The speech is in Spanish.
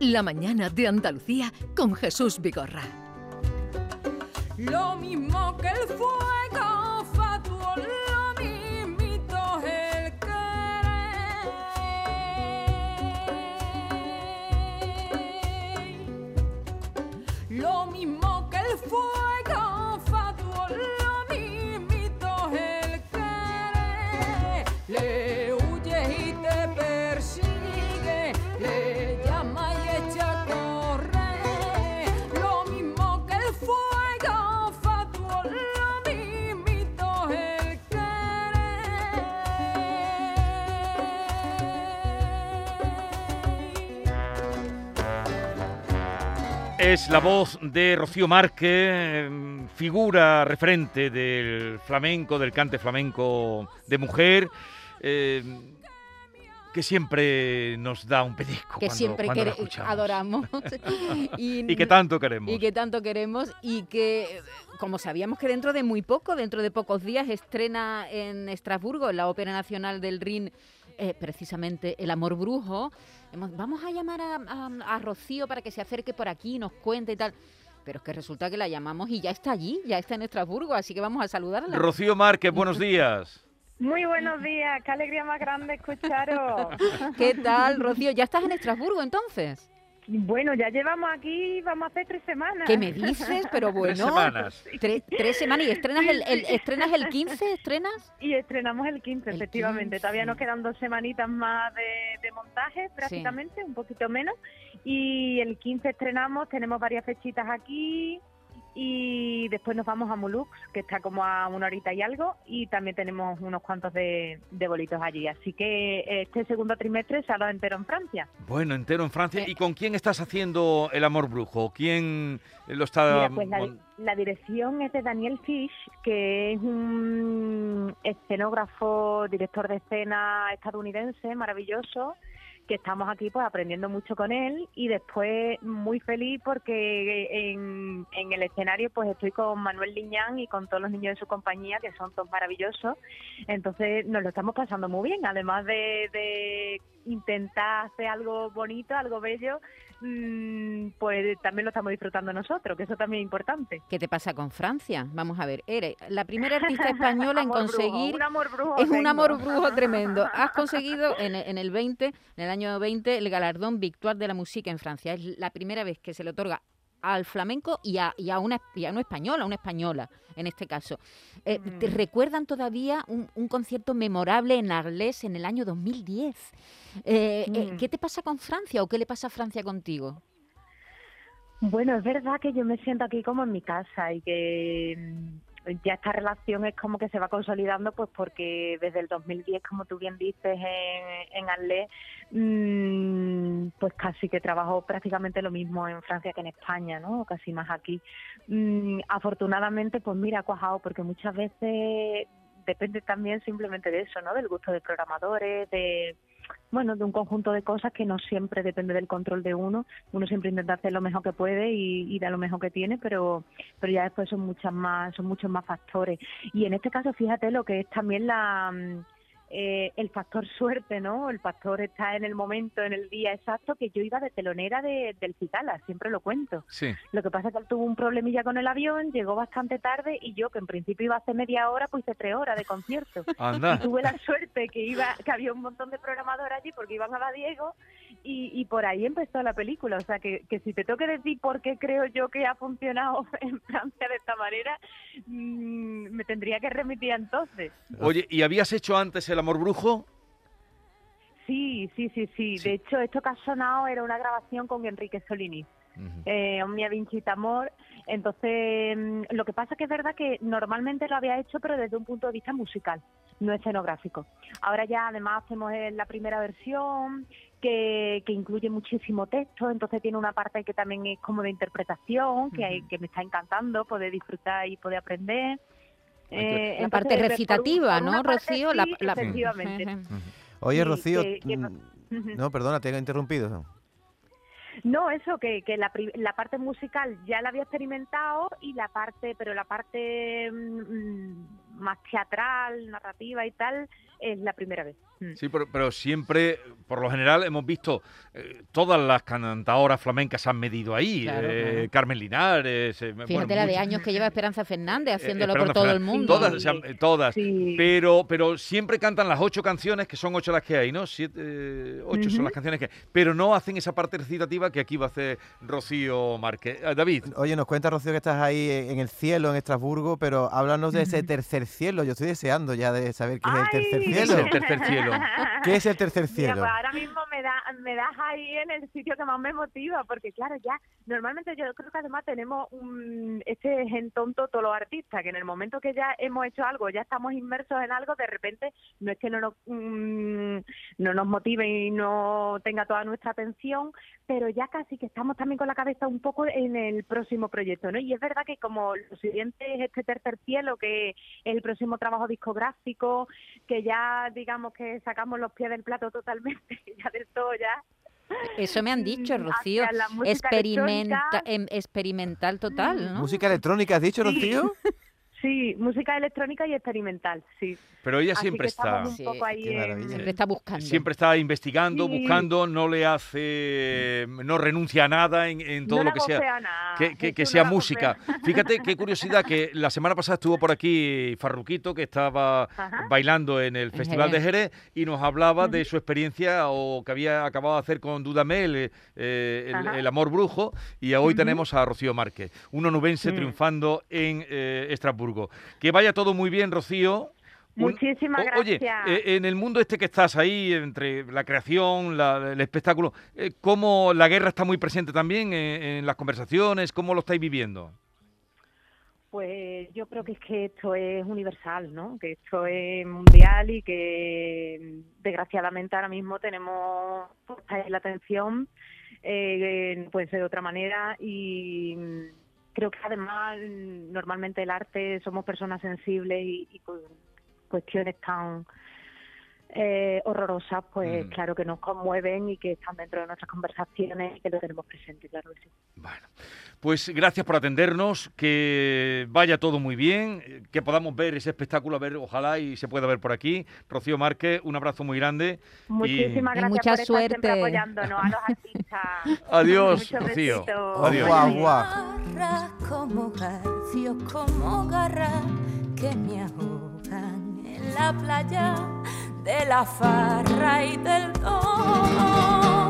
La mañana de Andalucía con Jesús Vigorra. Lo mismo que el fuego Es la voz de Rocío Márquez, em, figura referente del flamenco, del cante flamenco de mujer, em, que siempre nos da un pellizco que cuando, siempre cuando la quere- escuchamos. adoramos Y que tanto queremos. y que tanto queremos y que como sabíamos que dentro de muy poco, dentro de pocos días estrena en Estrasburgo en la Ópera Nacional del Rin eh, precisamente El Amor Brujo. Hemos- vamos a llamar a, a- a Rocío para que se acerque por aquí, nos cuente y tal. Pero es que resulta que la llamamos y ya está allí, ya está en Estrasburgo, así que vamos a saludarla. Rocío Márquez, buenos días. Muy buenos días, qué alegría más grande escucharos. ¿Qué tal, Rocío? ¿Ya estás en Estrasburgo entonces? Bueno, ya llevamos aquí, vamos a hacer tres semanas. ¿Qué me dices? Pero bueno. Tres semanas. Tre- tres semanas y estrenas el, el- estrenas el 15, ¿estrenas? Y estrenamos el 15, El efectivamente. 15. Todavía nos quedan dos semanitas más de, de montaje, prácticamente, un poquito menos. Y el 15 estrenamos, tenemos varias fechitas aquí. Y después nos vamos a Mulux, que está como a una horita y algo. Y también tenemos unos cuantos de, de bolitos allí. Así que este segundo trimestre se ha dado entero en Francia. Bueno, entero en Francia. Eh. ¿Y con quién estás haciendo El Amor Brujo? ¿Quién lo está...? Mira, pues la dirección es de Daniel Fish, que es un escenógrafo, director de escena estadounidense, maravilloso, que estamos aquí pues aprendiendo mucho con él y después muy feliz porque en, el escenario pues estoy con Manuel Liñán y con todos los niños de su compañía que son todos maravillosos. Entonces nos lo estamos pasando muy bien además de, de intentar hacer algo bonito algo bello mm, pues también lo estamos disfrutando nosotros que eso también es importante ¿Qué te pasa con Francia? Vamos a ver, eres la primera artista española en Amor brujo, conseguir... un amor brujo es un amor brujo tremendo. Has conseguido en, en el 20, en el año 20, el galardón Victoire de la Música en Francia. Es la primera vez que se le otorga al flamenco y a, y a una, y a una española, una española en este caso. Eh, ¿Te Mm. recuerdan todavía un, un concierto memorable en Arles en el año 2010? Eh, eh, Mm. ¿Qué te pasa con Francia o qué le pasa a Francia contigo? Bueno, es verdad que yo me siento aquí como en mi casa y que ya esta relación es como que se va consolidando, pues porque desde el 2010, como tú bien dices, en, en Arles, mm, pues casi que trabajo prácticamente lo mismo en Francia que en España, ¿no? O Casi más aquí. Mm, afortunadamente, pues mira, ha cuajado, porque muchas veces depende también simplemente de eso, ¿no? Del gusto de programadores, de bueno, de un conjunto de cosas que no siempre depende del control de uno. Uno siempre intenta hacer lo mejor que puede y, y da lo mejor que tiene, pero, pero ya después son muchas más, son muchos más factores. Y en este caso, fíjate lo que es también la mm, eh, el factor suerte, ¿no? El factor está en el momento, en el día exacto, que yo iba de telonera de, del Citala, siempre lo cuento. Sí. Lo que pasa es que él tuvo un problemilla con el avión, llegó bastante tarde y yo, que en principio iba a hacer media hora, pues hice tres horas de concierto. Anda. Y tuve la suerte que iba que había un montón de programadores allí porque iban a la Diego y, y por ahí empezó la película. O sea, que, que si te tengo que decir por qué creo yo que ha funcionado en Francia de esta manera, mm, me tendría que remitir entonces. Oye, ¿y habías hecho antes El Amor Brujo? Sí, sí, sí, sí. Sí. De hecho, esto que ha sonado era una grabación con Enrique Solini. Ujú. eh, Omnia Vincita Amor. Entonces, mm, lo que pasa que es verdad que normalmente lo había hecho, pero desde un punto de vista musical, no escenográfico. Ahora ya además hacemos eh, la primera versión que, que incluye muchísimo texto, entonces tiene una parte que también es como de interpretación, que, hay, que me está encantando poder disfrutar y poder aprender. Eh, La parte por un- recitativa, por ¿no, parte Rocío? sí, La, la- efectivamente. Oye, Sí, Rocío, que- que- mm, no, perdona, te he interrumpido. No, eso, que, que la, pri- la parte musical ya la había experimentado y la parte, pero la parte mm, más teatral, narrativa y tal, es la primera vez. Mm. Sí, pero, pero siempre por lo general hemos visto eh, todas las cantadoras flamencas se han medido ahí. Claro, eh, claro. Carmen Linares. eh, bueno, Fíjate la de años que lleva Esperanza Fernández eh, haciéndolo por Esperanza todo el mundo. Todas, todas. Sí. Pero, pero siempre cantan las ocho canciones, que son ocho las que hay, ¿no? Siete, eh, ocho son las canciones que hay. Pero no hacen esa parte recitativa que aquí va a hacer Rocío Márquez. Eh, David. Oye, nos cuenta Rocío que estás ahí en el cielo, en Estrasburgo, pero háblanos de ese tercer cielo. Yo estoy deseando ya de saber qué es el tercer Ay. ¿Qué es cielo. el tercer cielo? ¿Qué es el tercer Mira, cielo? pues ahora mismo me, da, me das ahí en el sitio que más me motiva, porque claro, ya normalmente yo creo que además tenemos un, este gen tonto todos los artistas, que en el momento que ya hemos hecho algo, ya estamos inmersos en algo, de repente no es que no nos, mm, no nos motive y no tenga toda nuestra atención, pero ya casi que estamos también con la cabeza un poco en el próximo proyecto, ¿no? Y es verdad que como lo siguiente es este tercer cielo, que es el próximo trabajo discográfico, que ya digamos que sacamos los pies del plato totalmente, ya del todo ya. Eso me han dicho, Mm, Rocío. Experimenta, em- experimental total, ¿no? ¿Música electrónica has dicho, Sí. Rocío? Sí, música electrónica y experimental, sí. Pero ella Así siempre que está. un Sí, poco ahí en-. Siempre está buscando. Siempre está investigando, Sí. buscando, no le hace, no renuncia a nada en, en todo no lo que sea. nada, Que, que- que sea no música. gocea. Fíjate qué curiosidad que la semana pasada estuvo por aquí Farruquito, que estaba Ajá. bailando en el Festival de Jerez. Y nos hablaba de su experiencia o que había acabado de hacer con Dudamel, eh, eh, el, amor brujo, y hoy tenemos a Rocío Márquez, un onubense triunfando en eh, Estrasburgo. Que vaya todo muy bien, Rocío. Muchísimas o- Oye, gracias. eh, en el mundo este que estás ahí, entre la creación, la- el espectáculo, eh, ¿cómo la guerra está muy presente también en, en las conversaciones? ¿Cómo lo estáis viviendo? Pues yo creo que es que esto es universal, ¿no? Que esto es mundial y que desgraciadamente ahora mismo tenemos la atención, eh, puede ser de otra manera y creo que además mm, normalmente el arte somos personas sensibles y, y con cuestiones tan eh, horrorosas, pues Mm. claro que nos conmueven y que están dentro de nuestras conversaciones y que lo tenemos presente, claro que sí. Bueno, pues gracias por atendernos, que vaya todo muy bien, que podamos ver ese espectáculo, a ver, ojalá y se pueda ver por aquí. Rocío Márquez, un abrazo muy grande. Muchísimas Y gracias mucha por estar siempre apoyándonos a los artistas. Adiós, Muchos Rocío. Adiós. Guau, guau. Como garfios, como garras que me ahogan en la playa de la farra y del don.